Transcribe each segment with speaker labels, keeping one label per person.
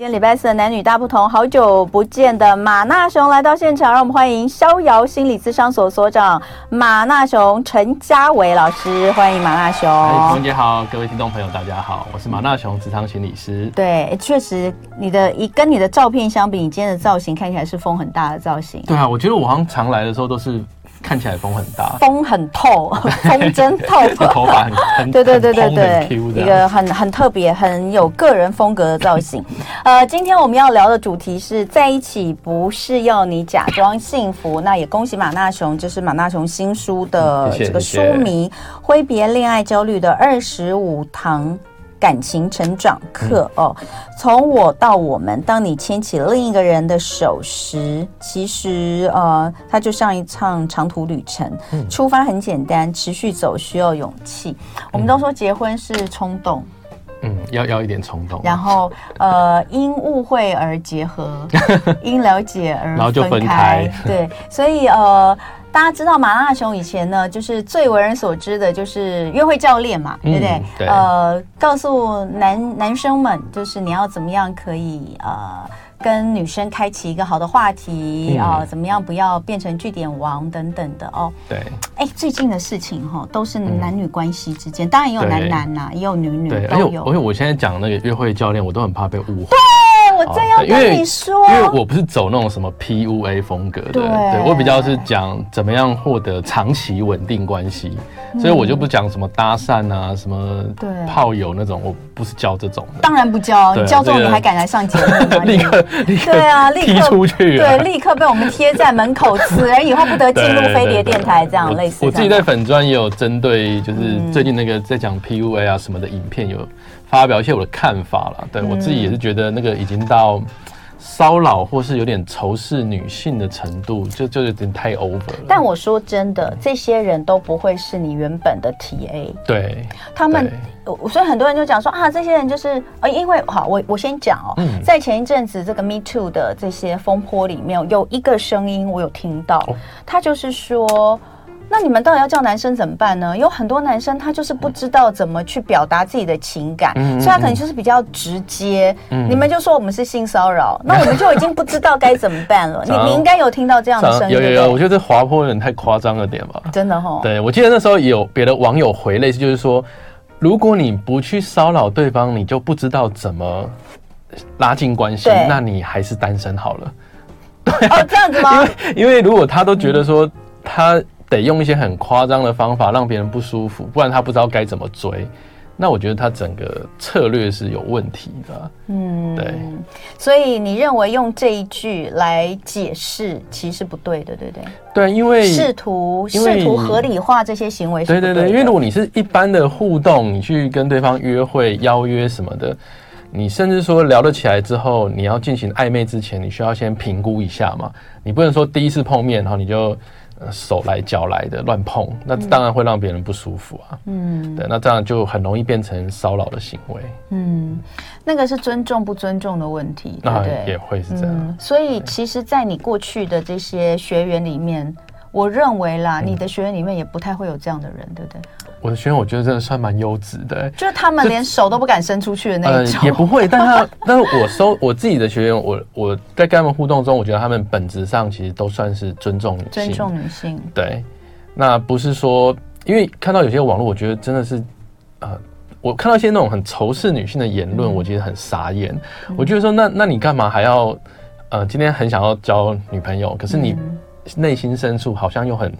Speaker 1: 今天礼拜四的男女大不同，好久不见的马纳雄来到现场，让我们欢迎逍遥心理咨商所所长马纳雄陈家伟老师，欢迎马纳雄。
Speaker 2: 哎，彤姐好，各位听众朋友大家好，我是马纳雄咨商心理师。
Speaker 1: 对，确实你的一跟你的照片相比，你今天的造型看起来是风很大的造型。
Speaker 2: 对啊，我觉得我好像常来的时候都是。看起来风很大，
Speaker 1: 风很透，风真透，
Speaker 2: 头发很 很
Speaker 1: 对对对对对，一个很很特别、很有个人风格的造型。呃，今天我们要聊的主题是在一起不是要你假装幸福。那也恭喜马纳雄，就是马纳雄新书的这个书迷《挥别恋爱焦虑的二十五堂》。感情成长课哦，从我到我们，当你牵起另一个人的手时，其实呃，它就像一场长途旅程。出发很简单，持续走需要勇气。我们都说结婚是冲动，
Speaker 2: 嗯，要要一点冲动。
Speaker 1: 然后呃，因误会而结合，因了解而
Speaker 2: 然后就分开。
Speaker 1: 对，所以呃。大家知道马拉熊以前呢，就是最为人所知的，就是约会教练嘛，嗯、对不对？对。呃，告诉男男生们，就是你要怎么样可以呃跟女生开启一个好的话题啊、怎么样不要变成据点王等等的哦。
Speaker 2: 对。
Speaker 1: 哎，最近的事情哈、哦，都是男女关系之间，嗯、当然也有男男呐、啊，也有女女
Speaker 2: 对都有。而且我现在讲那个约会教练，我都很怕被误会。
Speaker 1: 我正要跟你说，
Speaker 2: 因为我不是走那种什么 PUA 风格的，对，我比较是讲怎么样获得长期稳定关系，所以我就不讲什么搭讪啊，什么炮友那种，我不是教这种的。
Speaker 1: 当然不教，你教这种你还敢来上节目？
Speaker 2: 立刻，立刻，对啊，立刻踢出去，
Speaker 1: 对，立刻被我们贴在门口，此人以后不得进入飞碟电台，这样类似。
Speaker 2: 我自己在粉专也有针对，就是最近那个在讲 PUA 啊什么的影片有。发表一些我的看法了，对、嗯、我自己也是觉得那个已经到骚扰或是有点仇视女性的程度，就就有点太 over 了。
Speaker 1: 但我说真的，这些人都不会是你原本的 TA。
Speaker 2: 对，
Speaker 1: 他们，所以很多人就讲说啊，这些人就是呃，因为好，我我先讲哦，嗯、在前一阵子这个 Me Too 的这些风波里面，有一个声音我有听到，哦、他就是说。那你们到底要叫男生怎么办呢？有很多男生他就是不知道怎么去表达自己的情感，嗯、所以他可能就是比较直接。嗯、你们就说我们是性骚扰，嗯、那我们就已经不知道该怎么办了。你你应该有听到这样的声音，
Speaker 2: 有有有，我觉得这滑坡有点太夸张了点吧？
Speaker 1: 真的哈。
Speaker 2: 对，我记得那时候有别的网友回类似，就是说，如果你不去骚扰对方，你就不知道怎么拉近关系，那你还是单身好了。对、啊，
Speaker 1: 哦，这样子吗？
Speaker 2: 因为因为如果他都觉得说他。得用一些很夸张的方法让别人不舒服，不然他不知道该怎么追。那我觉得他整个策略是有问题的。嗯，对。
Speaker 1: 所以你认为用这一句来解释，其实不对的，对不对？
Speaker 2: 对，因为
Speaker 1: 试图试图合理化这些行为是不对。
Speaker 2: 对对对，因为如果你是一般的互动，你去跟对方约会、邀约什么的，你甚至说聊得起来之后，你要进行暧昧之前，你需要先评估一下嘛。你不能说第一次碰面，然后你就。手来脚来的乱碰，那当然会让别人不舒服啊。嗯，对，那这样就很容易变成骚扰的行为。
Speaker 1: 嗯，那个是尊重不尊重的问题，对不对？
Speaker 2: 也会是这样。嗯，
Speaker 1: 所以，其实，在你过去的这些学员里面，我认为啦，你的学员里面也不太会有这样的人，对不对？
Speaker 2: 我的学员我觉得真的算蛮优质的，
Speaker 1: 就是他们连手都不敢伸出去的那一种。
Speaker 2: 呃，也不会，但他，但是我收我自己的学员，我我在跟他们互动中，我觉得他们本质上其实都算是尊重女性，
Speaker 1: 尊重女性。
Speaker 2: 对，那不是说，因为看到有些网络，我觉得真的是，呃，我看到一些那种很仇视女性的言论，嗯、我觉得很傻眼。嗯、我觉得说，那那你干嘛还要，呃，今天很想要交女朋友，可是你内心深处好像又很。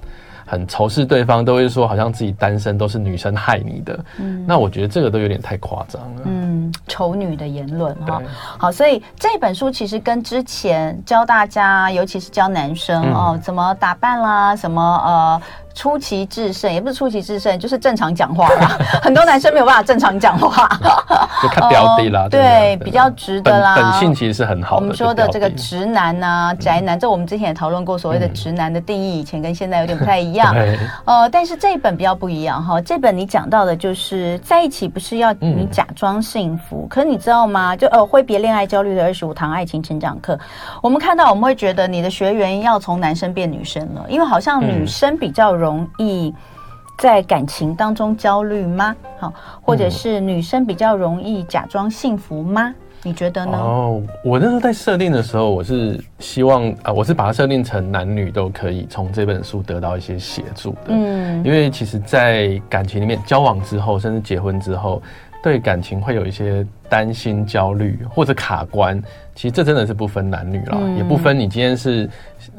Speaker 2: 很仇视对方，都会说好像自己单身都是女生害你的。嗯，那我觉得这个都有点太夸张了。
Speaker 1: 嗯，丑女的言论哈。好，所以这本书其实跟之前教大家，尤其是教男生哦，怎么打扮啦，什么呃。出奇制胜也不是出奇制胜，就是正常讲话啦。很多男生没有办法正常讲话，
Speaker 2: 就看标的啦。
Speaker 1: 对，比较直的啦。
Speaker 2: 本性其实是很好的。
Speaker 1: 我们说的这个直男呐，宅男，这我们之前也讨论过，所谓的直男的定义，以前跟现在有点不太一样。呃，但是这一本比较不一样哈。这本你讲到的就是在一起不是要你假装幸福，可是你知道吗？就呃，挥别恋爱焦虑的二十五堂爱情成长课，我们看到我们会觉得你的学员要从男生变女生了，因为好像女生比较容。容易在感情当中焦虑吗？好，或者是女生比较容易假装幸福吗？你觉得呢？
Speaker 2: 哦，我那时候在设定的时候，我是希望啊、呃，我是把它设定成男女都可以从这本书得到一些协助的。嗯，因为其实，在感情里面交往之后，甚至结婚之后，对感情会有一些担心、焦虑或者卡关。其实这真的是不分男女了，嗯、也不分你今天是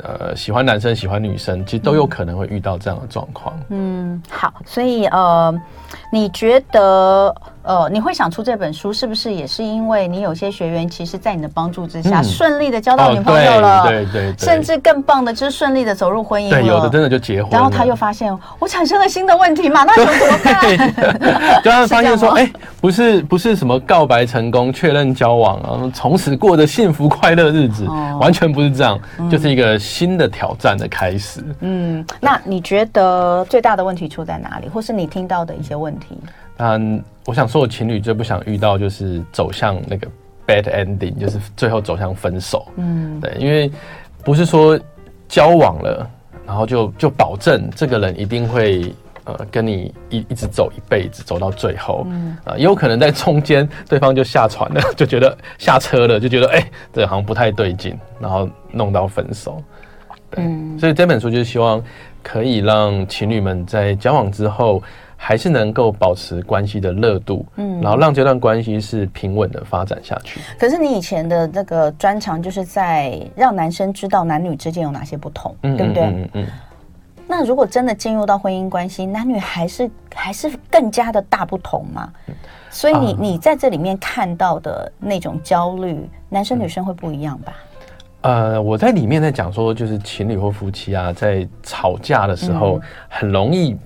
Speaker 2: 呃喜欢男生、喜欢女生，其实都有可能会遇到这样的状况。
Speaker 1: 嗯，好，所以呃，你觉得？呃，你会想出这本书，是不是也是因为你有些学员，其实，在你的帮助之下，顺、嗯、利的交到女朋友了，哦、对，对对对，甚至更棒的，就是顺利的走入婚姻。
Speaker 2: 对，有的真的就结婚。
Speaker 1: 然后他又发现，我产生了新的问题嘛，那怎么办？
Speaker 2: 就他发现说，哎、欸，不是不是什么告白成功、确认交往，然后从此过着幸福快乐日子，哦、完全不是这样，嗯、就是一个新的挑战的开始。嗯，
Speaker 1: 那你觉得最大的问题出在哪里，或是你听到的一些问题？
Speaker 2: 嗯，我想说，我情侣最不想遇到就是走向那个 bad ending，就是最后走向分手。嗯，对，因为不是说交往了，然后就就保证这个人一定会呃跟你一一直走一辈子，走到最后。嗯，啊，也有可能在中间对方就下船了，就觉得下车了，就觉得哎、欸，这好像不太对劲，然后弄到分手。对，嗯，所以这本书就是希望可以让情侣们在交往之后。还是能够保持关系的热度，嗯，然后让这段关系是平稳的发展下去。
Speaker 1: 可是你以前的那个专长就是在让男生知道男女之间有哪些不同，嗯、对不对？嗯嗯，嗯。那如果真的进入到婚姻关系，男女还是还是更加的大不同嘛？所以你、啊、你在这里面看到的那种焦虑，男生女生会不一样吧？
Speaker 2: 呃，我在里面在讲说，就是情侣或夫妻啊，在吵架的时候很容易。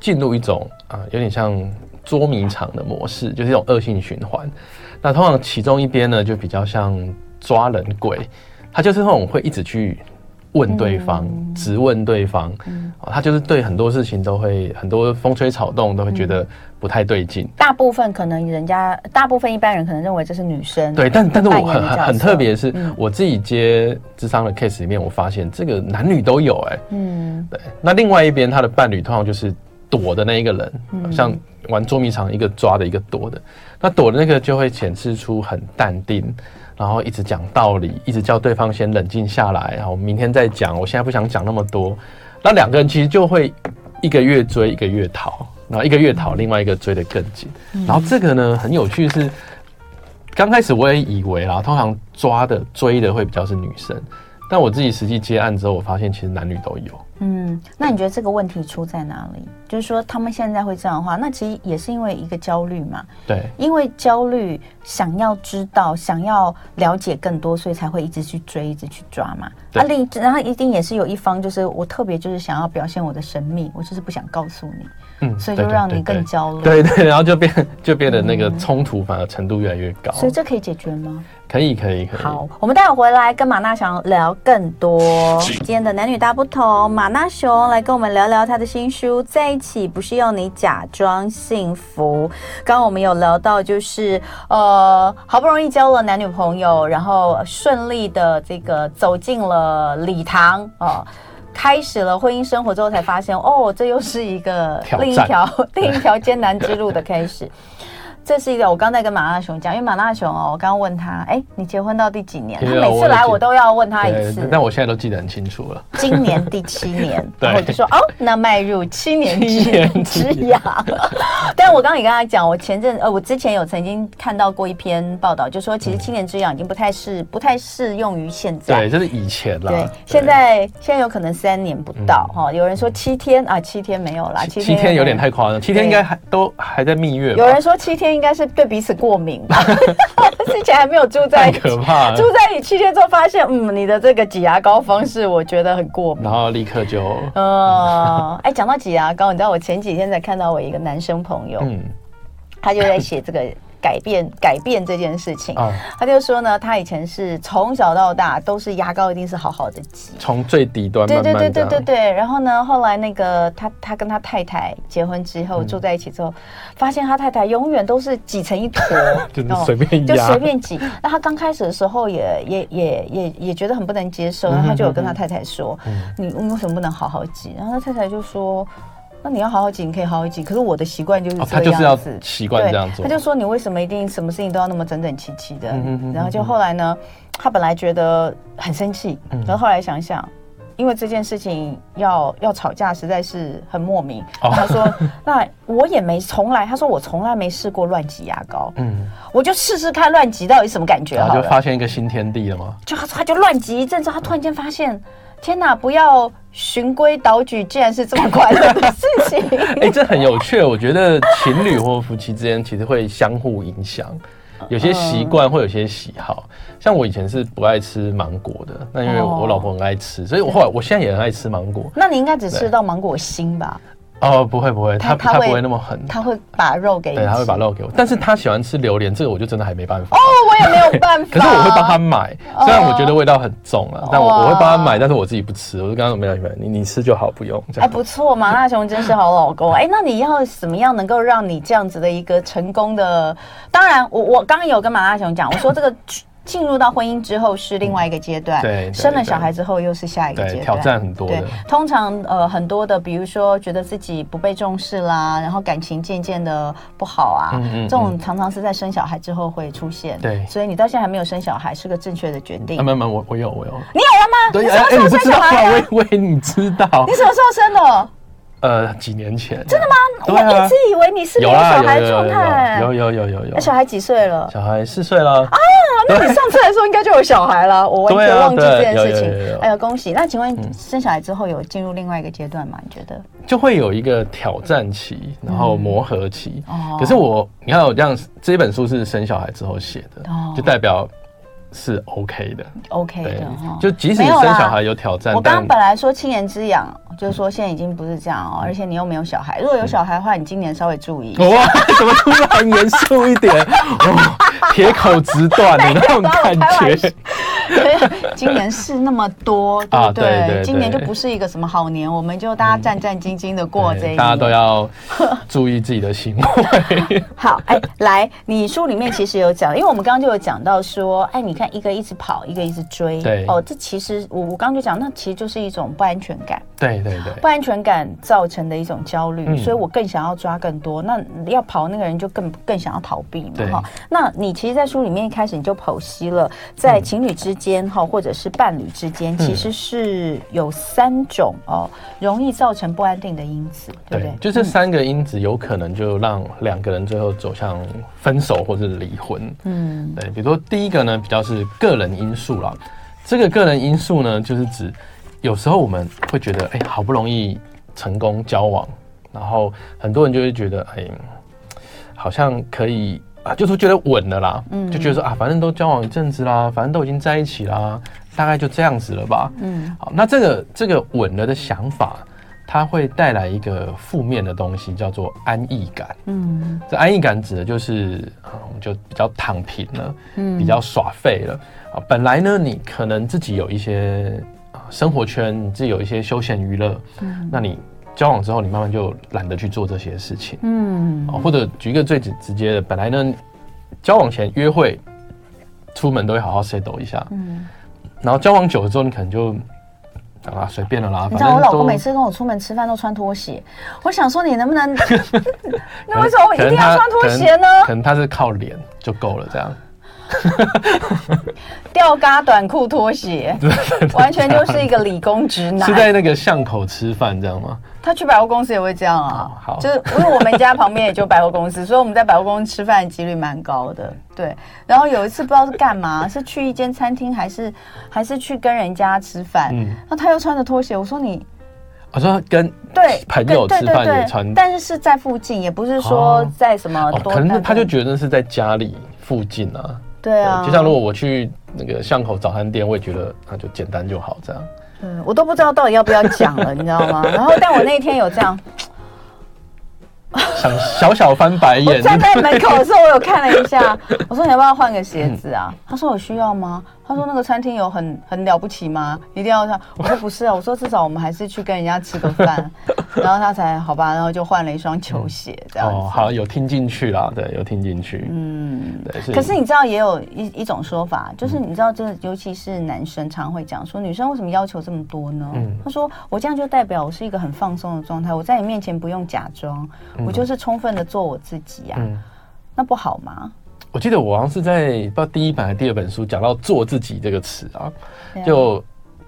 Speaker 2: 进入一种啊，有点像捉迷藏的模式，就是一种恶性循环。那通常其中一边呢，就比较像抓人鬼，他就是那种会一直去问对方，质、嗯、问对方。嗯，他就是对很多事情都会很多风吹草动都会觉得不太对劲。
Speaker 1: 大部分可能人家，大部分一般人可能认为这是女生。
Speaker 2: 对，但但是我很很很特别是，我自己接智商的 case 里面，我发现这个男女都有哎、欸。嗯，对。那另外一边他的伴侣通常就是。躲的那一个人，像玩捉迷藏，一个抓的，一个躲的。那躲的那个就会显示出很淡定，然后一直讲道理，一直叫对方先冷静下来，然后明天再讲。我现在不想讲那么多。那两个人其实就会一个越追一个越逃，然后一个越逃，另外一个追得更紧。然后这个呢，很有趣是，刚开始我也以为啦，通常抓的追的会比较是女生，但我自己实际接案之后，我发现其实男女都有。
Speaker 1: 嗯，那你觉得这个问题出在哪里？就是说他们现在会这样的话，那其实也是因为一个焦虑嘛。
Speaker 2: 对，
Speaker 1: 因为焦虑，想要知道，想要了解更多，所以才会一直去追，一直去抓嘛。对啊，另然后一定也是有一方，就是我特别就是想要表现我的神秘，我就是不想告诉你。嗯，所以就让你更焦虑。
Speaker 2: 对，对对，然后就变就变得那个冲突反而程度越来越高。
Speaker 1: 所以这可以解决吗？
Speaker 2: 可以，可以，可以。
Speaker 1: 好，我们待会回来跟马娜熊聊更多今天的男女大不同。马娜熊来跟我们聊聊他的新书《在一起不是要你假装幸福》。刚刚我们有聊到，就是呃，好不容易交了男女朋友，然后顺利的这个走进了礼堂哦，开始了婚姻生活之后，才发现哦，这又是一个另一条 另一条艰难之路的开始。这是一个，我刚才跟马大雄讲，因为马大雄哦，我刚刚问他，哎，你结婚到第几年？他每次来我都要问他一次，
Speaker 2: 但我现在都记得很清楚了。
Speaker 1: 今年第七年，然后我就说，哦，那迈入七年之 痒。但我刚刚也跟他讲，我前阵呃，我之前有曾经看到过一篇报道，就说其实七年之痒已经不太适不太适用于现在。
Speaker 2: 对，这是以前了。对，
Speaker 1: 现在现在有可能三年不到哈，有人说七天啊，七天没有啦，七
Speaker 2: 七天有点太夸张，七天应该还都还在蜜月。
Speaker 1: 有人说七天。应该是对彼此过敏吧，之前还没有住在一起，可怕。住在一起七天之后发现，嗯，你的这个挤牙膏方式我觉得很过敏，
Speaker 2: 然后立刻就，
Speaker 1: 嗯，哎，讲到挤牙膏，你知道我前几天才看到我一个男生朋友，嗯，他就在写这个。改变改变这件事情，哦、他就说呢，他以前是从小到大都是牙膏一定是好好的挤，
Speaker 2: 从最底端慢慢对
Speaker 1: 对对对对对。然后呢，后来那个他他跟他太太结婚之后、嗯、住在一起之后，发现他太太永远都是挤成一坨，
Speaker 2: 就随便
Speaker 1: 就随便挤。那他刚开始的时候也也也也也觉得很不能接受，然后他就有跟他太太说：“嗯、你你为什么不能好好挤？”然后他太太就说。那你要好好挤，你可以好好挤。可是我的习惯就是这样子，
Speaker 2: 他就是要习惯这样做。
Speaker 1: 他就说你为什么一定什么事情都要那么整整齐齐的？然后就后来呢，他本来觉得很生气，然后后来想想，因为这件事情要要吵架实在是很莫名。他说：“ 那我也没从来，他说我从来没试过乱挤牙膏。嗯，我就试试看乱挤到底什么感觉。然后
Speaker 2: 就发现一个新天地了吗？
Speaker 1: 就他他就乱挤一阵子，他突然间发现。”天哪！不要循规蹈矩，竟然是这么快乐的事情。
Speaker 2: 哎、欸，这很有趣。我觉得情侣或夫妻之间其实会相互影响，有些习惯会有些喜好。像我以前是不爱吃芒果的，那因为我老婆很爱吃，所以我后来我现在也很爱吃芒果。
Speaker 1: 那你应该只吃到芒果心吧？
Speaker 2: 哦，不会不会，他他不会那么狠，
Speaker 1: 他会把肉给你，
Speaker 2: 对，他会把肉给我，但是他喜欢吃榴莲，这个我就真的还没办法。
Speaker 1: 哦，我也没有办法。
Speaker 2: 可是我会帮他买，虽然我觉得味道很重啊，但我我会帮他买，但是我自己不吃，我就跟他说没有没有，你你吃就好，不用。
Speaker 1: 哎，不错，麻辣熊真是好老公。哎，那你要怎么样能够让你这样子的一个成功的？当然，我我刚刚有跟麻辣熊讲，我说这个。进入到婚姻之后是另外一个阶段，对，生了小孩之后又是下一个阶段，
Speaker 2: 挑战很多。
Speaker 1: 对，通常呃很多的，比如说觉得自己不被重视啦，然后感情渐渐的不好啊，这种常常是在生小孩之后会出现。对，所以你到现在还没有生小孩，是个正确的决定。
Speaker 2: 没有没有，我我有我有。
Speaker 1: 你有了吗？
Speaker 2: 对，哎，你不知道啊？我以为你知道。
Speaker 1: 你什么时候生的？
Speaker 2: 呃，几年前。
Speaker 1: 真的吗？我一直以为你是没有小孩状态。
Speaker 2: 有有有有有。
Speaker 1: 那小孩几岁了？
Speaker 2: 小孩四岁了。啊。
Speaker 1: 那你上次来说应该就有小孩了，我完全忘记这件事情。哎呀，恭喜！那请问生小孩之后有进入另外一个阶段吗？你觉得？
Speaker 2: 就会有一个挑战期，然后磨合期。哦。可是我，你看我这样，这本书是生小孩之后写的，就代表。是 OK 的
Speaker 1: ，OK 的，
Speaker 2: 就即使你生小孩有挑战，
Speaker 1: 我刚刚本来说七年之痒，就是说现在已经不是这样哦，而且你又没有小孩，如果有小孩的话，你今年稍微注意。
Speaker 2: 哇，怎么突然严肃一点？哦，铁口直断的 那种感觉。
Speaker 1: 今年事那么多，对不对？今年就不是一个什么好年，我们就大家战战兢兢的过这一年。
Speaker 2: 大家都要 注意自己的行为。
Speaker 1: 好，哎，来，你书里面其实有讲，因为我们刚刚就有讲到说，哎，你。看一个一直跑，一个一直追，对哦，这其实我我刚刚就讲，那其实就是一种不安全感，
Speaker 2: 对对对，
Speaker 1: 不安全感造成的一种焦虑，嗯、所以我更想要抓更多。那要跑那个人就更更想要逃避嘛，哈。那你其实，在书里面一开始你就剖析了，在情侣之间哈，嗯、或者是伴侣之间，其实是有三种哦，容易造成不安定的因子，对不对？
Speaker 2: 就这三个因子，有可能就让两个人最后走向分手或者是离婚。嗯，对，比如说第一个呢，比较。是个人因素啦，这个个人因素呢，就是指有时候我们会觉得，哎、欸，好不容易成功交往，然后很多人就会觉得，哎、欸，好像可以啊，就是觉得稳了啦，嗯，就觉得说啊，反正都交往一阵子啦，反正都已经在一起啦，大概就这样子了吧，嗯，好，那这个这个稳了的想法。它会带来一个负面的东西，叫做安逸感。嗯，这安逸感指的就是啊，我们就比较躺平了，嗯，比较耍废了啊。本来呢，你可能自己有一些啊生活圈，你自己有一些休闲娱乐，嗯，那你交往之后，你慢慢就懒得去做这些事情，嗯，啊，或者举一个最直直接的，本来呢，交往前约会，出门都会好好 settle 一下，嗯，然后交往久了之后，你可能就。啊，随便了啦。
Speaker 1: 你知道我老公每次跟我出门吃饭都穿拖鞋，我想说你能不能？那为什么我一定要穿拖鞋呢？
Speaker 2: 可能他是靠脸就够了，这样。
Speaker 1: 吊嘎短裤拖鞋，完全就是一个理工直男。
Speaker 2: 是在那个巷口吃饭这样吗？
Speaker 1: 他去百货公司也会这样啊。好，就是因为我们家旁边也就百货公司，所以我们在百货公司吃饭的几率蛮高的。对，然后有一次不知道是干嘛，是去一间餐厅，还是还是去跟人家吃饭？嗯，那他又穿着拖鞋，我说你，
Speaker 2: 我说跟对朋友吃饭也穿，
Speaker 1: 但是是在附近，也不是说在什么，
Speaker 2: 可能他就觉得是在家里附近啊。
Speaker 1: 对啊，
Speaker 2: 就像如果我去那个巷口早餐店，我也觉得那就简单就好这样。
Speaker 1: 嗯，我都不知道到底要不要讲了，你知道吗？然后，但我那天有这样，
Speaker 2: 想小小翻白眼。
Speaker 1: 站在门口的时候，我有看了一下，我说你要不要换个鞋子啊？他说我需要吗？他说那个餐厅有很很了不起吗？一定要他？我说不是啊，我说至少我们还是去跟人家吃个饭，然后他才好吧，然后就换了一双球鞋这样子。
Speaker 2: 哦，好，有听进去啦，对，有听进去。嗯，对。
Speaker 1: 可是你知道也有一一种说法，就是你知道这，尤其是男生常会讲说，女生为什么要求这么多呢？嗯，他说我这样就代表我是一个很放松的状态，我在你面前不用假装，我就是充分的做我自己呀。嗯，那不好吗？
Speaker 2: 我记得我好像是在不知道第一版还是第二本书讲到“做自己”这个词啊，就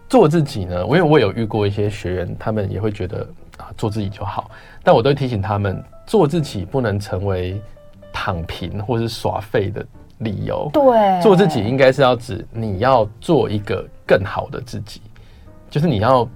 Speaker 2: 做自己呢。我因为我有遇过一些学员，他们也会觉得啊，做自己就好，但我都会提醒他们，做自己不能成为躺平或是耍废的理由。
Speaker 1: 对，
Speaker 2: 做自己应该是要指你要做一个更好的自己，就是你要。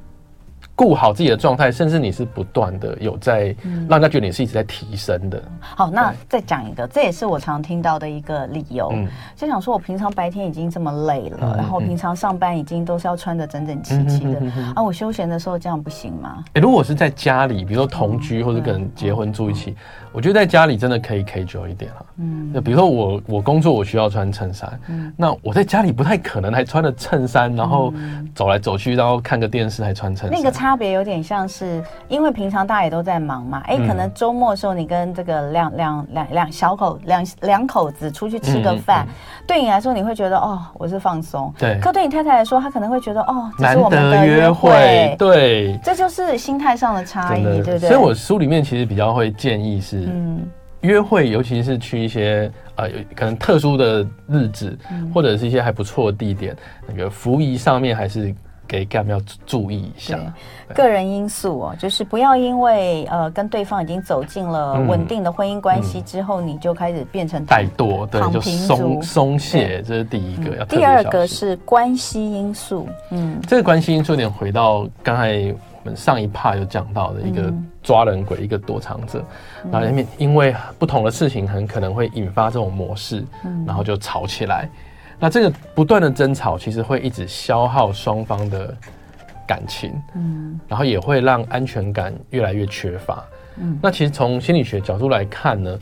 Speaker 2: 顾好自己的状态，甚至你是不断的有在让人家觉得你是一直在提升的。
Speaker 1: 嗯、好，那再讲一个，这也是我常听到的一个理由，嗯、就想说我平常白天已经这么累了，嗯、然后平常上班已经都是要穿的整整齐齐的，嗯、啊，我休闲的时候这样不行吗？
Speaker 2: 欸、如果是在家里，比如说同居或者跟人结婚住一起，嗯、我觉得在家里真的可以 casual 一点哈。嗯，那比如说我我工作我需要穿衬衫，嗯，那我在家里不太可能还穿着衬衫，然后走来走去，然后看个电视还穿衬衫。那个
Speaker 1: 差别有点像是，因为平常大家也都在忙嘛，哎、欸，可能周末的时候你跟这个两两两两小口两两口子出去吃个饭，嗯嗯、对你来说你会觉得哦，我是放松，
Speaker 2: 对。
Speaker 1: 可对你太太来说，她可能会觉得哦，这是我们的
Speaker 2: 约会，对，
Speaker 1: 这就是心态上的差异，对不对？
Speaker 2: 所以我书里面其实比较会建议是，嗯，约会尤其是去一些呃可能特殊的日子，嗯、或者是一些还不错的地点，那个服仪上面还是。给干嘛要注意一下？
Speaker 1: 个人因素哦，就是不要因为呃跟对方已经走进了稳定的婚姻关系之后，你就开始变成
Speaker 2: 怠惰，对，就松松懈，这是第一个要。
Speaker 1: 第二个是关系因素，嗯，
Speaker 2: 这个关系因素有点回到刚才我们上一 part 有讲到的一个抓人鬼，一个躲藏者，然后因为不同的事情很可能会引发这种模式，然后就吵起来。那这个不断的争吵，其实会一直消耗双方的感情，嗯，然后也会让安全感越来越缺乏，嗯。那其实从心理学角度来看呢，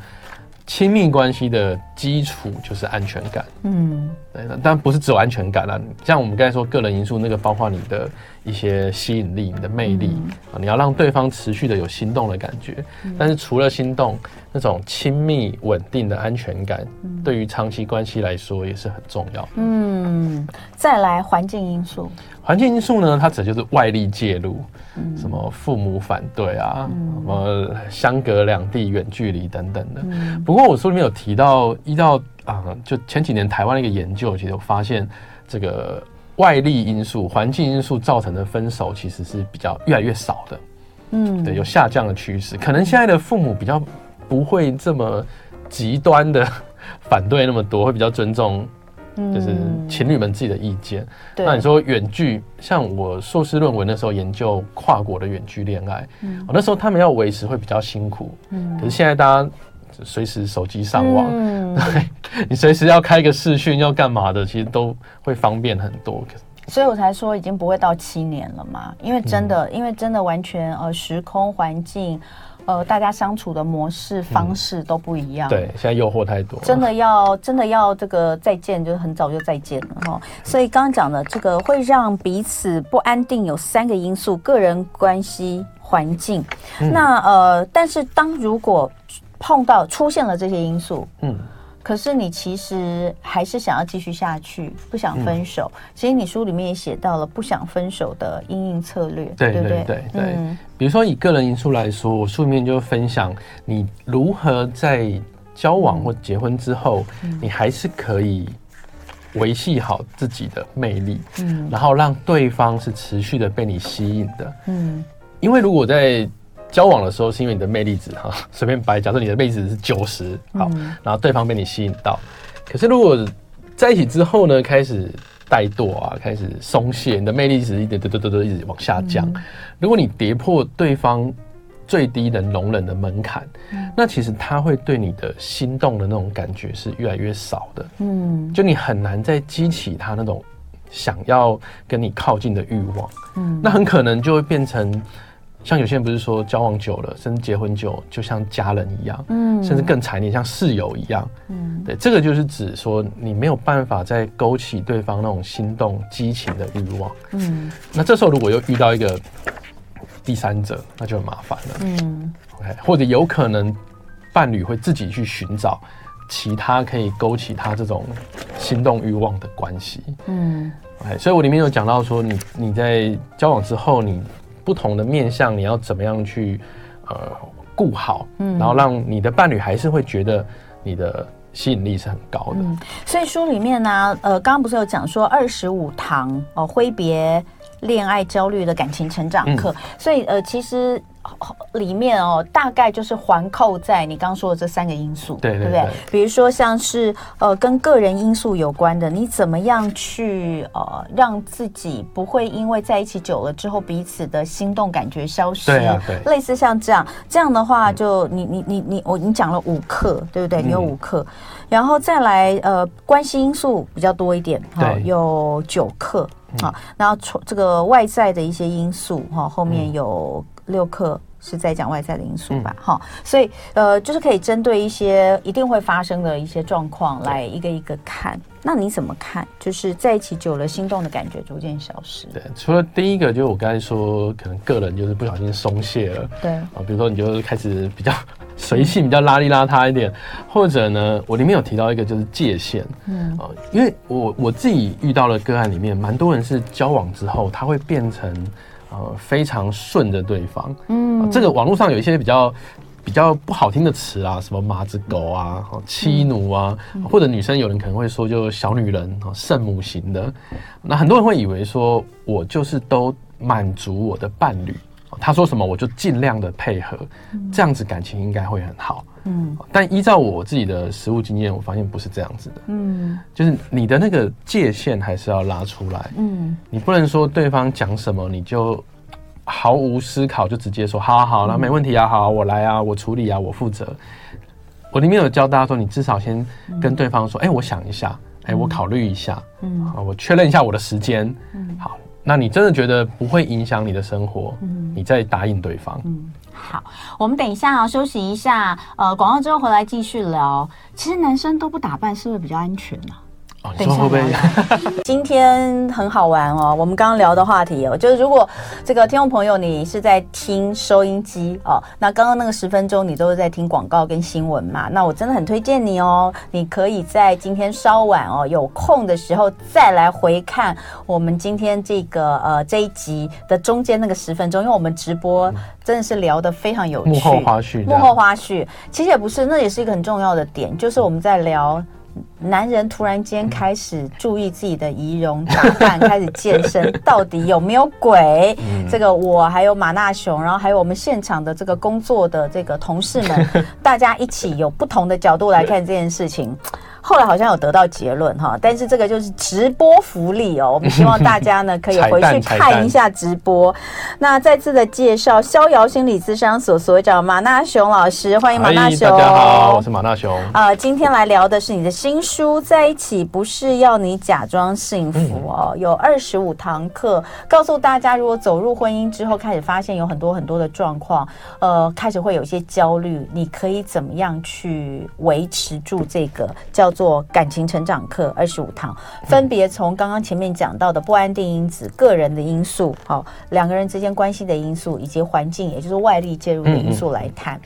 Speaker 2: 亲密关系的基础就是安全感，嗯，对，但不是只有安全感啦，像我们刚才说个人因素，那个包括你的一些吸引力、你的魅力啊，你要让对方持续的有心动的感觉。但是除了心动，那种亲密稳定的安全感，对于长期关系来说也是很重要。
Speaker 1: 嗯，再来环境因素。
Speaker 2: 环境因素呢，它指的就是外力介入，嗯、什么父母反对啊，嗯、什么相隔两地、远距离等等的。嗯、不过我书里面有提到，依照啊，就前几年台湾的一个研究，其实我发现这个外力因素、环境因素造成的分手，其实是比较越来越少的。嗯，对，有下降的趋势。可能现在的父母比较不会这么极端的 反对那么多，会比较尊重。就是情侣们自己的意见。嗯、那你说远距，像我硕士论文那时候研究跨国的远距恋爱，嗯，那时候他们要维持会比较辛苦，嗯，可是现在大家随时手机上网，嗯、对，你随时要开个视讯要干嘛的，其实都会方便很多。
Speaker 1: 所以我才说已经不会到七年了嘛，因为真的，嗯、因为真的完全呃时空环境。呃，大家相处的模式方式都不一样。
Speaker 2: 嗯、对，现在诱惑太多，
Speaker 1: 真的要真的要这个再见，就是很早就再见了哈。所以刚刚讲的这个会让彼此不安定，有三个因素：个人关系、环境。嗯、那呃，但是当如果碰到出现了这些因素，嗯。可是你其实还是想要继续下去，不想分手。嗯、其实你书里面也写到了不想分手的因应策略，对对对？对。
Speaker 2: 嗯、比如说以个人因素来说，我书里面就分享你如何在交往或结婚之后，嗯、你还是可以维系好自己的魅力，嗯，然后让对方是持续的被你吸引的，嗯，因为如果在交往的时候是因为你的魅力值哈，随便摆，假设你的魅力值是九十，好，然后对方被你吸引到，可是如果在一起之后呢，开始怠惰啊，开始松懈，你的魅力值一点点点点一直往下降。如果你跌破对方最低能容忍的门槛，那其实他会对你的心动的那种感觉是越来越少的。嗯，就你很难再激起他那种想要跟你靠近的欲望。嗯，那很可能就会变成。像有些人不是说交往久了，甚至结婚久，就像家人一样，嗯，甚至更惨一点，像室友一样，嗯，对，这个就是指说你没有办法再勾起对方那种心动、激情的欲望，嗯，那这时候如果又遇到一个第三者，那就很麻烦了，嗯，OK，或者有可能伴侣会自己去寻找其他可以勾起他这种心动欲望的关系，嗯，OK，所以我里面有讲到说你，你你在交往之后，你。不同的面向，你要怎么样去呃顾好，嗯，然后让你的伴侣还是会觉得你的吸引力是很高的。嗯，
Speaker 1: 所以书里面呢，呃，刚刚不是有讲说二十五堂哦挥别恋爱焦虑的感情成长课，嗯，所以呃其实。里面哦，大概就是环扣在你刚刚说的这三个因素，
Speaker 2: 对
Speaker 1: 对，不对？比如说像是呃跟个人因素有关的，你怎么样去呃让自己不会因为在一起久了之后彼此的心动感觉消失？
Speaker 2: 对啊，对，
Speaker 1: 类似像这样这样的话就，你你你你我你讲了五课，对不对？你有五课，嗯、然后再来呃关系因素比较多一点，哈、哦，有九课，好、嗯，然后从这个外在的一些因素哈、哦，后面有。六课是在讲外在的因素吧，哈、嗯，所以呃，就是可以针对一些一定会发生的一些状况来一个一个看。那你怎么看？就是在一起久了，心动的感觉逐渐消失。
Speaker 2: 对，除了第一个，就是我刚才说，可能个人就是不小心松懈了，
Speaker 1: 对
Speaker 2: 啊，比如说你就开始比较随性，比较邋里邋遢一点，或者呢，我里面有提到一个就是界限，嗯啊，因为我我自己遇到了个案里面，蛮多人是交往之后，他会变成。呃，非常顺着对方，嗯、啊，这个网络上有一些比较比较不好听的词啊，什么马子狗啊、妻奴啊，嗯、或者女生有人可能会说就小女人啊、圣母型的，那很多人会以为说我就是都满足我的伴侣。他说什么我就尽量的配合，这样子感情应该会很好。嗯，但依照我自己的实务经验，我发现不是这样子的。嗯，就是你的那个界限还是要拉出来。嗯，你不能说对方讲什么你就毫无思考就直接说好好了，没问题啊，好，我来啊，我处理啊，我负责。我里面有教大家说，你至少先跟对方说，哎，我想一下，哎，我考虑一下，嗯，好我确认一下我的时间。嗯，好。那你真的觉得不会影响你的生活？嗯，你再答应对方。
Speaker 1: 嗯，好，我们等一下啊，休息一下。呃，广告之后回来继续聊。其实男生都不打扮，是不是比较安全呢？今天很好玩哦。我们刚刚聊的话题哦，就是如果这个听众朋友你是在听收音机哦，那刚刚那个十分钟你都是在听广告跟新闻嘛？那我真的很推荐你哦，你可以在今天稍晚哦有空的时候再来回看我们今天这个呃这一集的中间那个十分钟，因为我们直播真的是聊得非常有趣。幕
Speaker 2: 后花絮，
Speaker 1: 幕后花絮，其实也不是，那也是一个很重要的点，就是我们在聊。男人突然间开始注意自己的仪容打扮，开始健身，到底有没有鬼？这个我还有马纳熊，然后还有我们现场的这个工作的这个同事们，大家一起有不同的角度来看这件事情。后来好像有得到结论哈，但是这个就是直播福利哦，我们希望大家呢可以 回去看一下直播。那再次的介绍，逍遥心理咨商所所长马纳雄老师，欢迎马纳雄。
Speaker 2: 大家好，我是马纳雄。
Speaker 1: 啊、呃，今天来聊的是你的新书《在一起不是要你假装幸福》哦，嗯、有二十五堂课，告诉大家如果走入婚姻之后，开始发现有很多很多的状况，呃，开始会有一些焦虑，你可以怎么样去维持住这个叫。做感情成长课二十五堂，分别从刚刚前面讲到的不安定因子、个人的因素，好，两个人之间关系的因素，以及环境，也就是外力介入的因素来谈。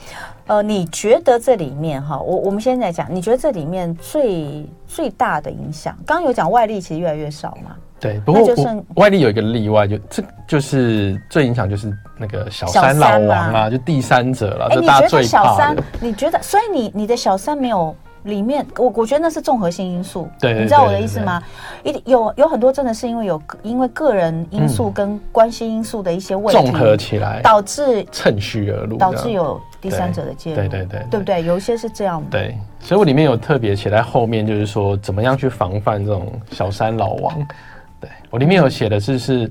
Speaker 1: 呃，你觉得这里面哈，我我们现在讲，你觉得这里面最最大的影响，刚刚有讲外力其实越来越少嘛？
Speaker 2: 对，不过就外力有一个例外，就这就是最影响就是那个小三老王啊，就第三者了。这大家最怕的。你觉得小三？
Speaker 1: 你觉得？所以你你的小三没有？里面，我我觉得那是综合性因素，
Speaker 2: 对，对，
Speaker 1: 你知道我的意思吗？一定有有很多真的是因为有因为个人因素跟关系因素的一些问题
Speaker 2: 综合起来，
Speaker 1: 导致
Speaker 2: 趁虚而入，
Speaker 1: 导致有第三者的介入，
Speaker 2: 对对对，
Speaker 1: 对不对？有一些是这样的，
Speaker 2: 对。所以我里面有特别写在后面，就是说怎么样去防范这种小三老王。对，我里面有写的是是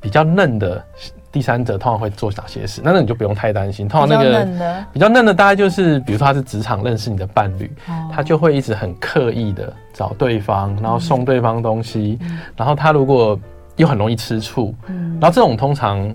Speaker 2: 比较嫩的。第三者通常会做哪些事？那那你就不用太担心。通常那个比较嫩的，大概就是比如说他是职场认识你的伴侣，他就会一直很刻意的找对方，然后送对方东西，然后他如果又很容易吃醋，然后这种通常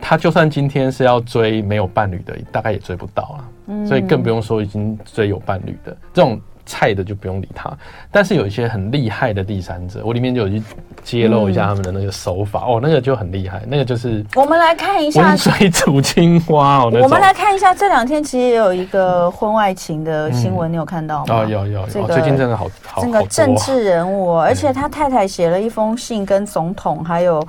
Speaker 2: 他就算今天是要追没有伴侣的，大概也追不到了。嗯，所以更不用说已经追有伴侣的这种。菜的就不用理他，但是有一些很厉害的第三者，我里面就有去揭露一下他们的那个手法、嗯、哦，那个就很厉害，那个就是
Speaker 1: 我们来看一下
Speaker 2: 温水煮青蛙哦。
Speaker 1: 我们来看一下这两天其实也有一个婚外情的新闻，你有看到吗？
Speaker 2: 哦，有有有，这个、最近真的好好
Speaker 1: 这个政治人物，而且他太太写了一封信跟总统还有。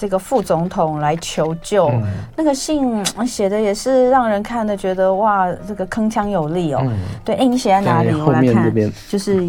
Speaker 1: 这个副总统来求救，嗯、那个信写的也是让人看的觉得哇，这个铿锵有力哦。嗯、对，哎，你写在哪里？我来看，就是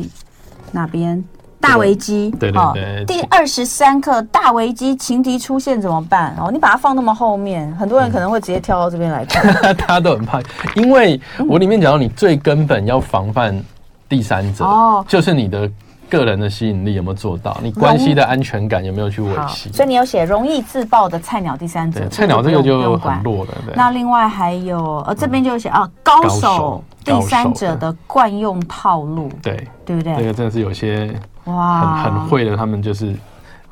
Speaker 1: 哪边？大危机，
Speaker 2: 对对对，
Speaker 1: 第二十三课大危机，情敌出现怎么办？哦，你把它放那么后面，很多人可能会直接跳到这边来看。
Speaker 2: 大家都很怕，因为我里面讲到，你最根本要防范第三者，哦，就是你的。个人的吸引力有没有做到？你关系的安全感有没有去维系？
Speaker 1: 所以你有写容易自爆的菜鸟第三者，
Speaker 2: 菜鸟这个就很弱了。
Speaker 1: 那另外还有，呃，这边就写啊，高手第三者的惯用套路，
Speaker 2: 对
Speaker 1: 对不对？
Speaker 2: 这个真的是有些哇，很很会的，他们就是。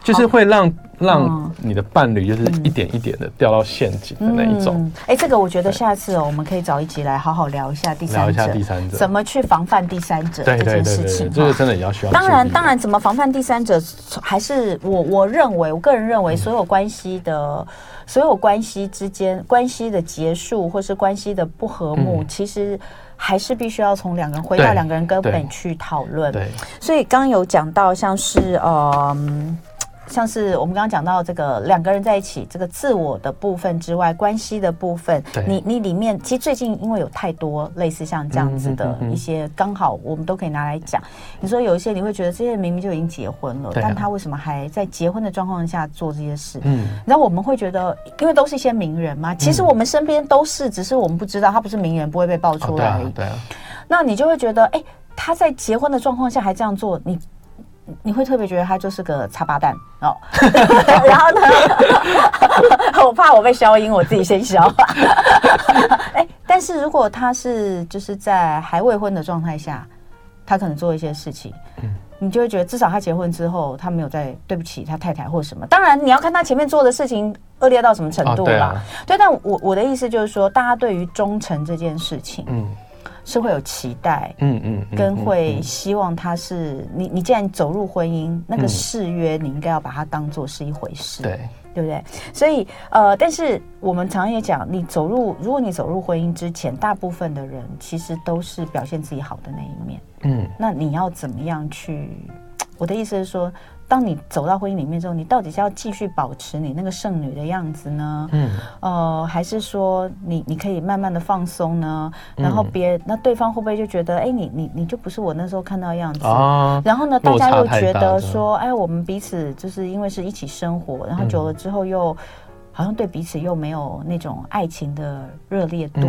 Speaker 2: 就是会让让你的伴侣就是一点一点的掉到陷阱的那一种。
Speaker 1: 哎，这个我觉得下次哦，我们可以找一集来好好聊一下第三者，聊一下第三者怎么去防范第三者这件事情。
Speaker 2: 这个真的也要需要。
Speaker 1: 当然，当然，怎么防范第三者，还是我我认为，我个人认为，所有关系的所有关系之间关系的结束，或是关系的不和睦，其实还是必须要从两个人回到两个人根本去讨论。对，所以刚刚有讲到，像是嗯。像是我们刚刚讲到这个两个人在一起，这个自我的部分之外，关系的部分，你你里面其实最近因为有太多类似像这样子的一些，刚好我们都可以拿来讲。你说有一些你会觉得这些人明明就已经结婚了，但他为什么还在结婚的状况下做这些事？嗯，然后我们会觉得，因为都是一些名人嘛，其实我们身边都是，只是我们不知道他不是名人，不会被爆出来而已。对啊，那你就会觉得，哎，他在结婚的状况下还这样做，你。你会特别觉得他就是个茶八蛋哦，然后呢，我怕我被消音，我自己先消。哎，但是如果他是就是在还未婚的状态下，他可能做一些事情，嗯，你就会觉得至少他结婚之后，他没有在对不起他太太或什么。当然，你要看他前面做的事情恶劣到什么程度啦。对啊，对，但我我的意思就是说，大家对于忠诚这件事情，嗯。是会有期待，嗯嗯，跟会希望他是你。你既然走入婚姻，那个誓约你应该要把它当做是一回事，对对不对？所以呃，但是我们常常也讲，你走入，如果你走入婚姻之前，大部分的人其实都是表现自己好的那一面，嗯，那你要怎么样去？我的意思是说。当你走到婚姻里面之后，你到底是要继续保持你那个剩女的样子呢？嗯，呃，还是说你你可以慢慢的放松呢？然后别那对方会不会就觉得，哎，你你你就不是我那时候看到的样子？啊，然后呢，大家又觉得说，哎，我们彼此就是因为是一起生活，然后久了之后又。好像对彼此又没有那种爱情的热烈度，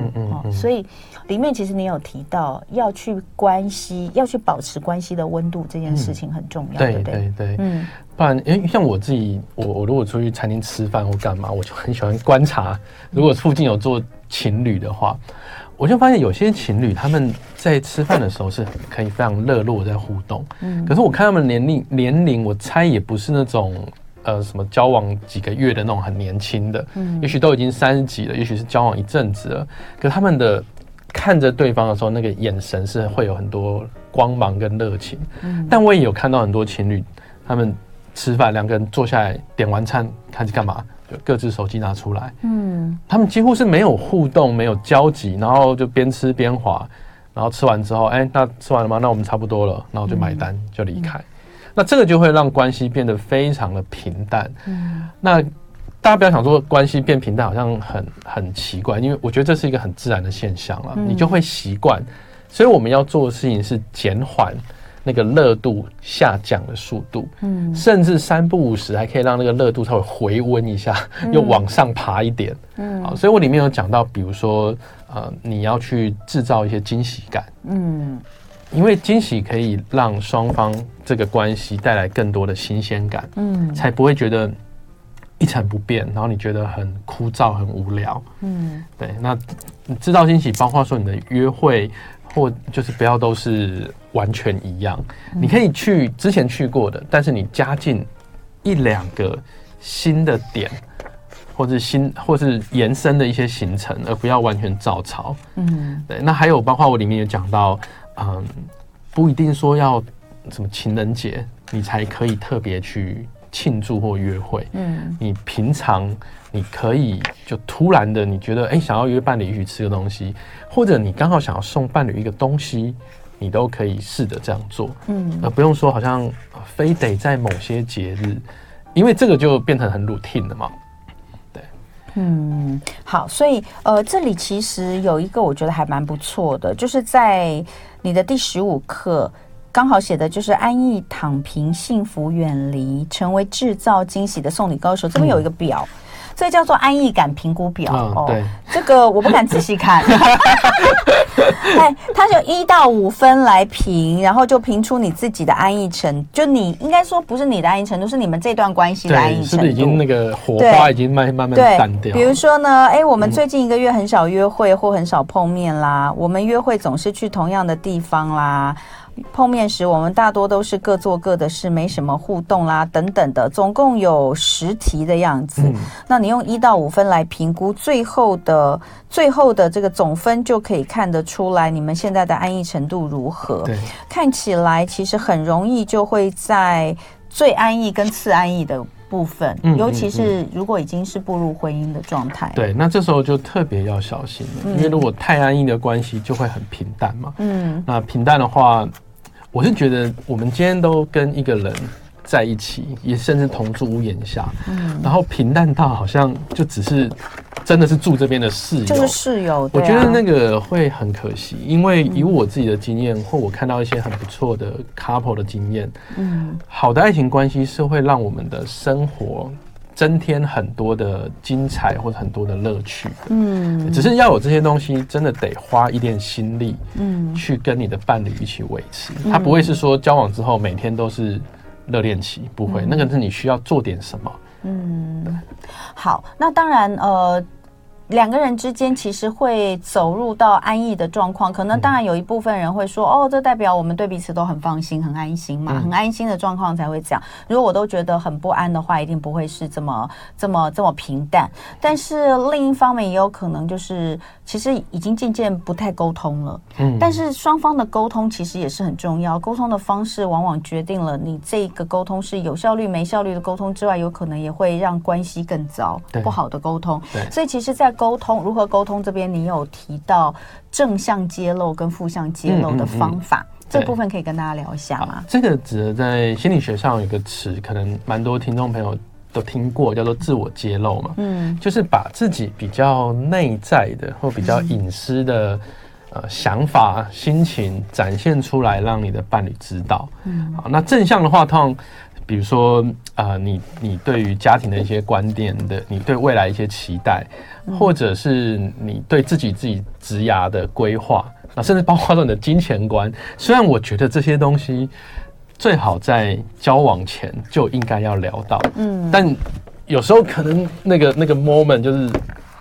Speaker 1: 所以里面其实你有提到要去关系，要去保持关系的温度这件事情很重要，嗯、对不对？对对，嗯，
Speaker 2: 不然，因为像我自己，我我如果出去餐厅吃饭或干嘛，我就很喜欢观察，如果附近有做情侣的话，我就发现有些情侣他们在吃饭的时候是可以非常热络在互动，嗯，可是我看他们年龄年龄，我猜也不是那种。呃，什么交往几个月的那种很年轻的，嗯，也许都已经三十几了，也许是交往一阵子了。可他们的看着对方的时候，那个眼神是会有很多光芒跟热情。嗯，但我也有看到很多情侣，他们吃饭，两个人坐下来点完餐，开始干嘛？就各自手机拿出来，嗯，他们几乎是没有互动，没有交集，然后就边吃边滑，然后吃完之后，哎、欸，那吃完了吗？那我们差不多了，然后就买单、嗯、就离开。那这个就会让关系变得非常的平淡。嗯，那大家不要想说关系变平淡好像很很奇怪，因为我觉得这是一个很自然的现象了，你就会习惯。所以我们要做的事情是减缓那个热度下降的速度，嗯，甚至三不五时还可以让那个热度稍微回温一下，又往上爬一点。嗯，好，所以我里面有讲到，比如说呃，你要去制造一些惊喜感。嗯。因为惊喜可以让双方这个关系带来更多的新鲜感，嗯，才不会觉得一成不变，然后你觉得很枯燥、很无聊，嗯，对。那制造惊喜，包括说你的约会，或就是不要都是完全一样，嗯，你可以去之前去过的，但是你加进一两个新的点，或是新或是延伸的一些行程，而不要完全照抄。嗯，对。那还有包括我里面有讲到，嗯，不一定说要什么情人节你才可以特别去庆祝或约会。嗯，你平常你可以就突然的你觉得哎、欸、想要约伴侣一起吃个东西，或者你刚好想要送伴侣一个东西。你都可以试着这样做，嗯，而不用说好像非得在某些节日，因为这个就变成很 routine 了嘛。对，
Speaker 1: 嗯，好，所以呃，这里其实有一个我觉得还蛮不错的，就是在你的第十五课刚好写的就是安逸躺平，幸福远离，成为制造惊喜的送礼高手。这边有一个表。嗯这叫做安逸感评估表哦，对，这个我不敢仔细看。哎，他就一到五分来评，然后就评出你自己的安逸程，就你应该说不是你的安逸程度，是你们这段关系的安逸程度。
Speaker 2: 是不是已经那个火花已经慢慢慢淡掉？
Speaker 1: 比如说呢，哎，我们最近一个月很少约会或很少碰面啦，我们约会总是去同样的地方啦。碰面时，我们大多都是各做各的事，没什么互动啦，等等的，总共有十题的样子。嗯、那你用一到五分来评估，最后的最后的这个总分就可以看得出来，你们现在的安逸程度如何？对，看起来其实很容易就会在最安逸跟次安逸的部分，嗯、尤其是如果已经是步入婚姻的状态。
Speaker 2: 对，那这时候就特别要小心了，嗯、因为如果太安逸的关系就会很平淡嘛。嗯，那平淡的话。我是觉得，我们今天都跟一个人在一起，也甚至同住屋檐下，嗯，然后平淡到好像就只是真的是住这边的室友，
Speaker 1: 就是室友。
Speaker 2: 我觉得那个会很可惜，因为以我自己的经验，或我看到一些很不错的 couple 的经验，嗯，好的爱情关系是会让我们的生活。增添很多的精彩或者很多的乐趣，嗯，只是要有这些东西，真的得花一点心力，嗯，去跟你的伴侣一起维持。他不会是说交往之后每天都是热恋期，不会，那个是你需要做点什么。
Speaker 1: 嗯，好，那当然，呃。两个人之间其实会走入到安逸的状况，可能当然有一部分人会说，哦，这代表我们对彼此都很放心、很安心嘛，很安心的状况才会这样。如果我都觉得很不安的话，一定不会是这么、这么、这么平淡。但是另一方面也有可能就是，其实已经渐渐不太沟通了。嗯，但是双方的沟通其实也是很重要，沟通的方式往往决定了你这个沟通是有效率、没效率的沟通之外，有可能也会让关系更糟。不好的沟通。对，所以其实，在沟通如何沟通这边，你有提到正向揭露跟负向揭露的方法，嗯嗯嗯、这部分可以跟大家聊一下吗？
Speaker 2: 这个指的在心理学上有一个词，可能蛮多听众朋友都听过，叫做自我揭露嘛。嗯，就是把自己比较内在的或比较隐私的、嗯、呃想法、心情展现出来，让你的伴侣知道。嗯，好，那正向的话，通常。比如说，呃，你你对于家庭的一些观点的，你对未来一些期待，或者是你对自己自己职涯的规划，那甚至包括到你的金钱观。虽然我觉得这些东西最好在交往前就应该要聊到，嗯，但有时候可能那个那个 moment 就是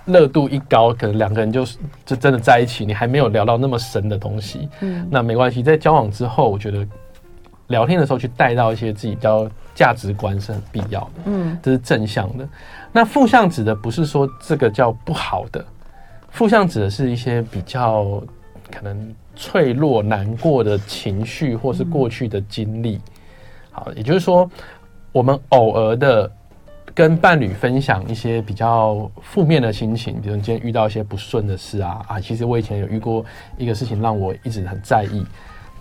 Speaker 2: 热度一高，可能两个人就就真的在一起，你还没有聊到那么深的东西，嗯，那没关系，在交往之后，我觉得。聊天的时候去带到一些自己比较价值观是很必要的，嗯，这是正向的。那负向指的不是说这个叫不好的，负向指的是一些比较可能脆弱、难过的情绪，或是过去的经历。好，也就是说，我们偶尔的跟伴侣分享一些比较负面的心情，比如今天遇到一些不顺的事啊啊，其实我以前有遇过一个事情，让我一直很在意。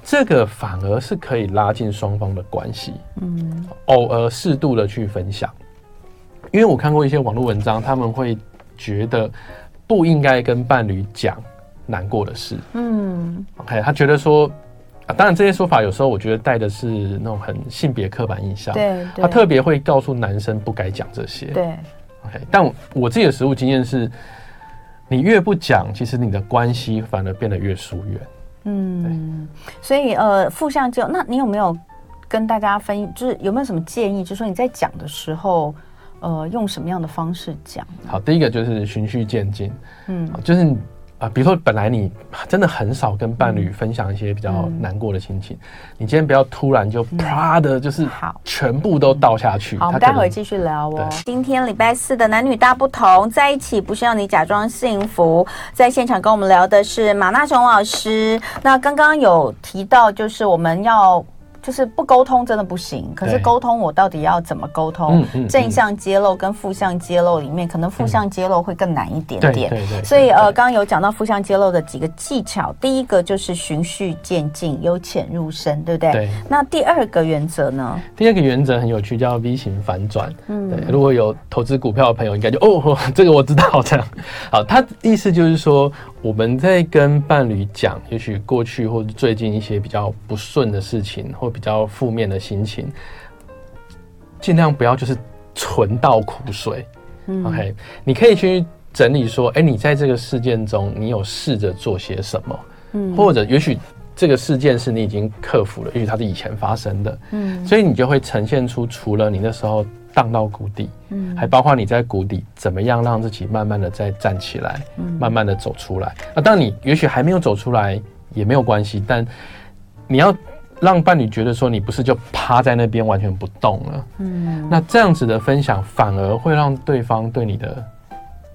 Speaker 2: 这个反而是可以拉近双方的关系，嗯，偶尔适度的去分享，因为我看过一些网络文章，他们会觉得不应该跟伴侣讲难过的事，嗯，OK，他觉得说，啊，当然这些说法有时候我觉得带的是那种很性别刻板印象，对，他特别会告诉男生不该讲这些，对，OK，但我，我自己的实务经验是，你越不讲，其实你的关系反而变得越疏远。
Speaker 1: 嗯，所以呃，负向就那你有没有跟大家分，就是有没有什么建议？就是说你在讲的时候，呃，用什么样的方式讲？
Speaker 2: 好，第一个就是循序渐进，嗯，就是啊，比如说本来你真的很少跟伴侣分享一些比较难过的心情，嗯、你今天不要突然就啪的，就是，全部都倒下去。
Speaker 1: 好，我们待会儿继续聊哦。今天礼拜四的男女大不同，在一起不是让你假装幸福。在现场跟我们聊的是马纳雄老师。那刚刚有提到，就是我们要。就是不沟通真的不行，可是沟通我到底要怎么沟通？正向揭露跟负向揭露里面，可能负向揭露会更难一点点。对对对。所以呃，刚刚有讲到负向揭露的几个技巧，第一个就是循序渐进，由浅入深，对不对？对。那第二个原则呢？
Speaker 2: 第二个原则很有趣，叫 V 型反转。嗯。对，如果有投资股票的朋友，应该就哦，这个我知道这样。好，他意思就是说。我们在跟伴侣讲，也许过去或者最近一些比较不顺的事情，或比较负面的心情，尽量不要就是纯倒苦水。嗯，OK，你可以去整理说，哎，你在这个事件中，你有试着做些什么？嗯，或者也许这个事件是你已经克服了，也许它是以前发生的。嗯，所以你就会呈现出除了你那时候。荡到谷底，嗯，还包括你在谷底怎么样让自己慢慢的再站起来，嗯，慢慢的走出来。那当你也许还没有走出来也没有关系，但你要让伴侣觉得说你不是就趴在那边完全不动了，嗯，那这样子的分享反而会让对方对你的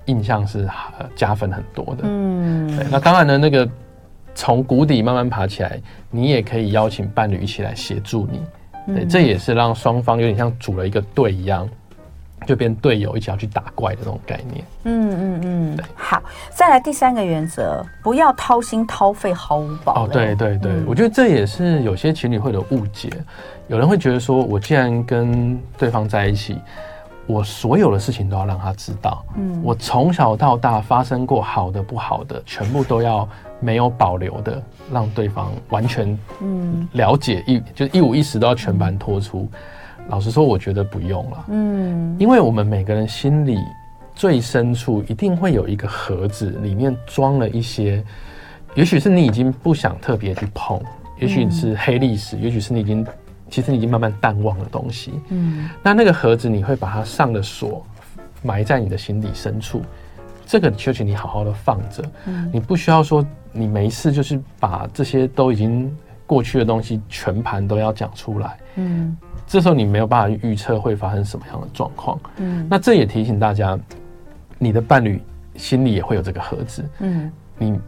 Speaker 2: 印象是加分很多的，嗯，对。那当然呢，那个从谷底慢慢爬起来，你也可以邀请伴侣一起来协助你。对，这也是让双方有点像组了一个队一样，就变队友一起要去打怪的那种概念。嗯
Speaker 1: 嗯嗯，对。好，再来第三个原则，不要掏心掏肺，毫无保留。
Speaker 2: 哦，对对对，嗯，我觉得这也是有些情侣会有误解，有人会觉得说，我既然跟对方在一起。我所有的事情都要让他知道，嗯，我从小到大发生过好的不好的，全部都要没有保留的让对方完全嗯了解一就一五一十都要全盘托出。老实说，我觉得不用了，嗯，因为我们每个人心里最深处一定会有一个盒子，里面装了一些，也许是你已经不想特别去碰，也许是黑历史，也许是你已经。其实你已经慢慢淡忘的东西，嗯，那那个盒子你会把它上了锁，埋在你的心底深处，这个就请你好好的放着，嗯，你不需要说你没事就是把这些都已经过去的东西全盘都要讲出来，嗯，这时候你没有办法预测会发生什么样的状况，嗯，那这也提醒大家，你的伴侣心里也会有这个盒子，嗯，你。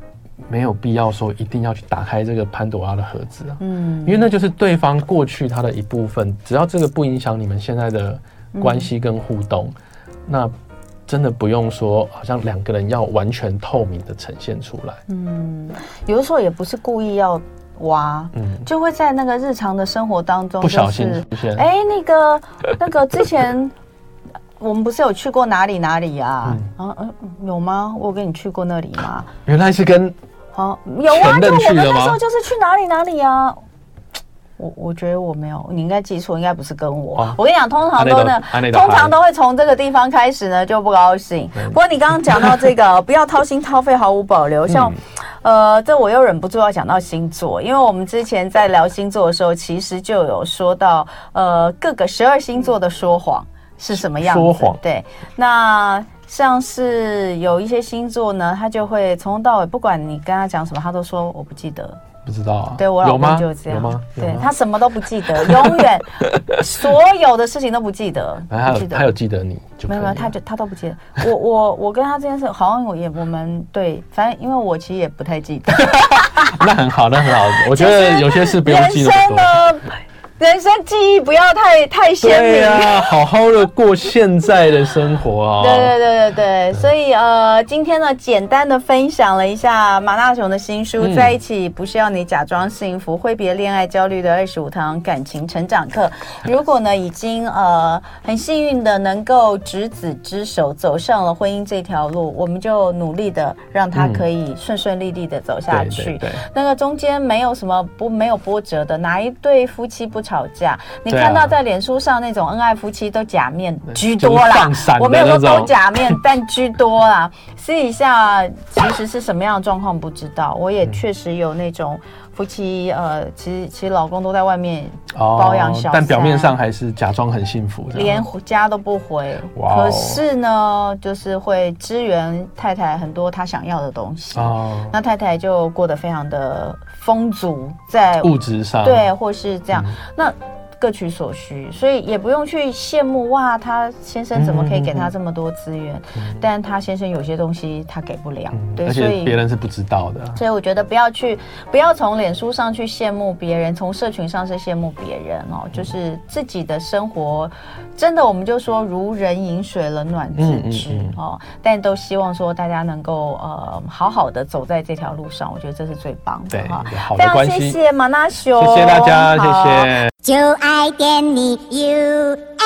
Speaker 2: 没有必要说一定要去打开这个潘朵拉的盒子啊，嗯，因为那就是对方过去他的一部分，只要这个不影响你们现在的关系跟互动，嗯，那真的不用说，好像两个人要完全透明的呈现出来。嗯，
Speaker 1: 有的时候也不是故意要挖，嗯，就会在那个日常的生活当中，就是，
Speaker 2: 不小心出现。
Speaker 1: 哎，那个那个之前。我们不是有去过哪里哪里呀？啊，有吗？我有跟你去过那里吗？
Speaker 2: 原来是跟
Speaker 1: 好有啊，就我们那时候就是去哪里哪里啊。我我觉得我没有，你应该记错，应该不是跟我。啊、我跟你讲，通常都呢，通常都会从这个地方开始呢，就不高兴。不过你刚刚讲到这个，不要掏心掏肺，毫无保留。像、嗯、呃，这我又忍不住要讲到星座，因为我们之前在聊星座的时候，其实就有说到呃各个十二星座的说谎。是什么样子？说谎。对，那像是有一些星座呢，他就会从头到尾，不管你跟他讲什么，他都说我不记得，
Speaker 2: 不知道啊。
Speaker 1: 对，我老公就是这样，有吗？有吗？对，他什么都不记得，永远 所有的事情都不记得。
Speaker 2: 他记得，他有记得你就
Speaker 1: 没有没有，他就他都不记得。我我我跟他这件事，好像我也我们对，反正因为我其实也不太记得。
Speaker 2: 那很好，那很好。我觉得有些事不用记得多。
Speaker 1: 人生记忆不要太太鲜明。对
Speaker 2: 啊，好好的过现在的生活啊。
Speaker 1: 对对对对对，所以呃，今天呢，简单的分享了一下马大雄的新书《嗯、在一起不是要你假装幸福，挥别恋爱焦虑的二十五堂感情成长课》。如果呢，已经呃很幸运的能够执子之手走上了婚姻这条路，我们就努力的让他可以顺顺利利的走下去。嗯、对对对，那个中间没有什么不没有波折的，哪一对夫妻不？吵架。你看到在脸书上那种恩爱夫妻都假面居多啦，我没有说都假面，但居多啦。私底下其实是什么样的状况不知道，我也确实有那种。夫妻呃，其实其实老公都在外面包养小
Speaker 2: 但表面上还是假装很幸福，
Speaker 1: 连家都不回。哇哦，可是呢，就是会支援太太很多她想要的东西。哦，那太太就过得非常的丰足，在
Speaker 2: 物质上，
Speaker 1: 对，或是这样。嗯、那。各取所需，所以也不用去羡慕哇，他先生怎么可以给他这么多资源？嗯嗯嗯，但他先生有些东西他给不了，嗯、对，所以
Speaker 2: 别人是不知道的。
Speaker 1: 所以我觉得不要去，不要从脸书上去羡慕别人，从社群上是羡慕别人哦。就是自己的生活，真的我们就说如人饮水，冷暖自知哦。嗯嗯嗯，但都希望说大家能够呃好好的走在这条路上，我觉得这是最棒的哈。非常谢谢马纳熊，
Speaker 2: 谢谢大家，谢谢。
Speaker 1: 就爱点你 UFO。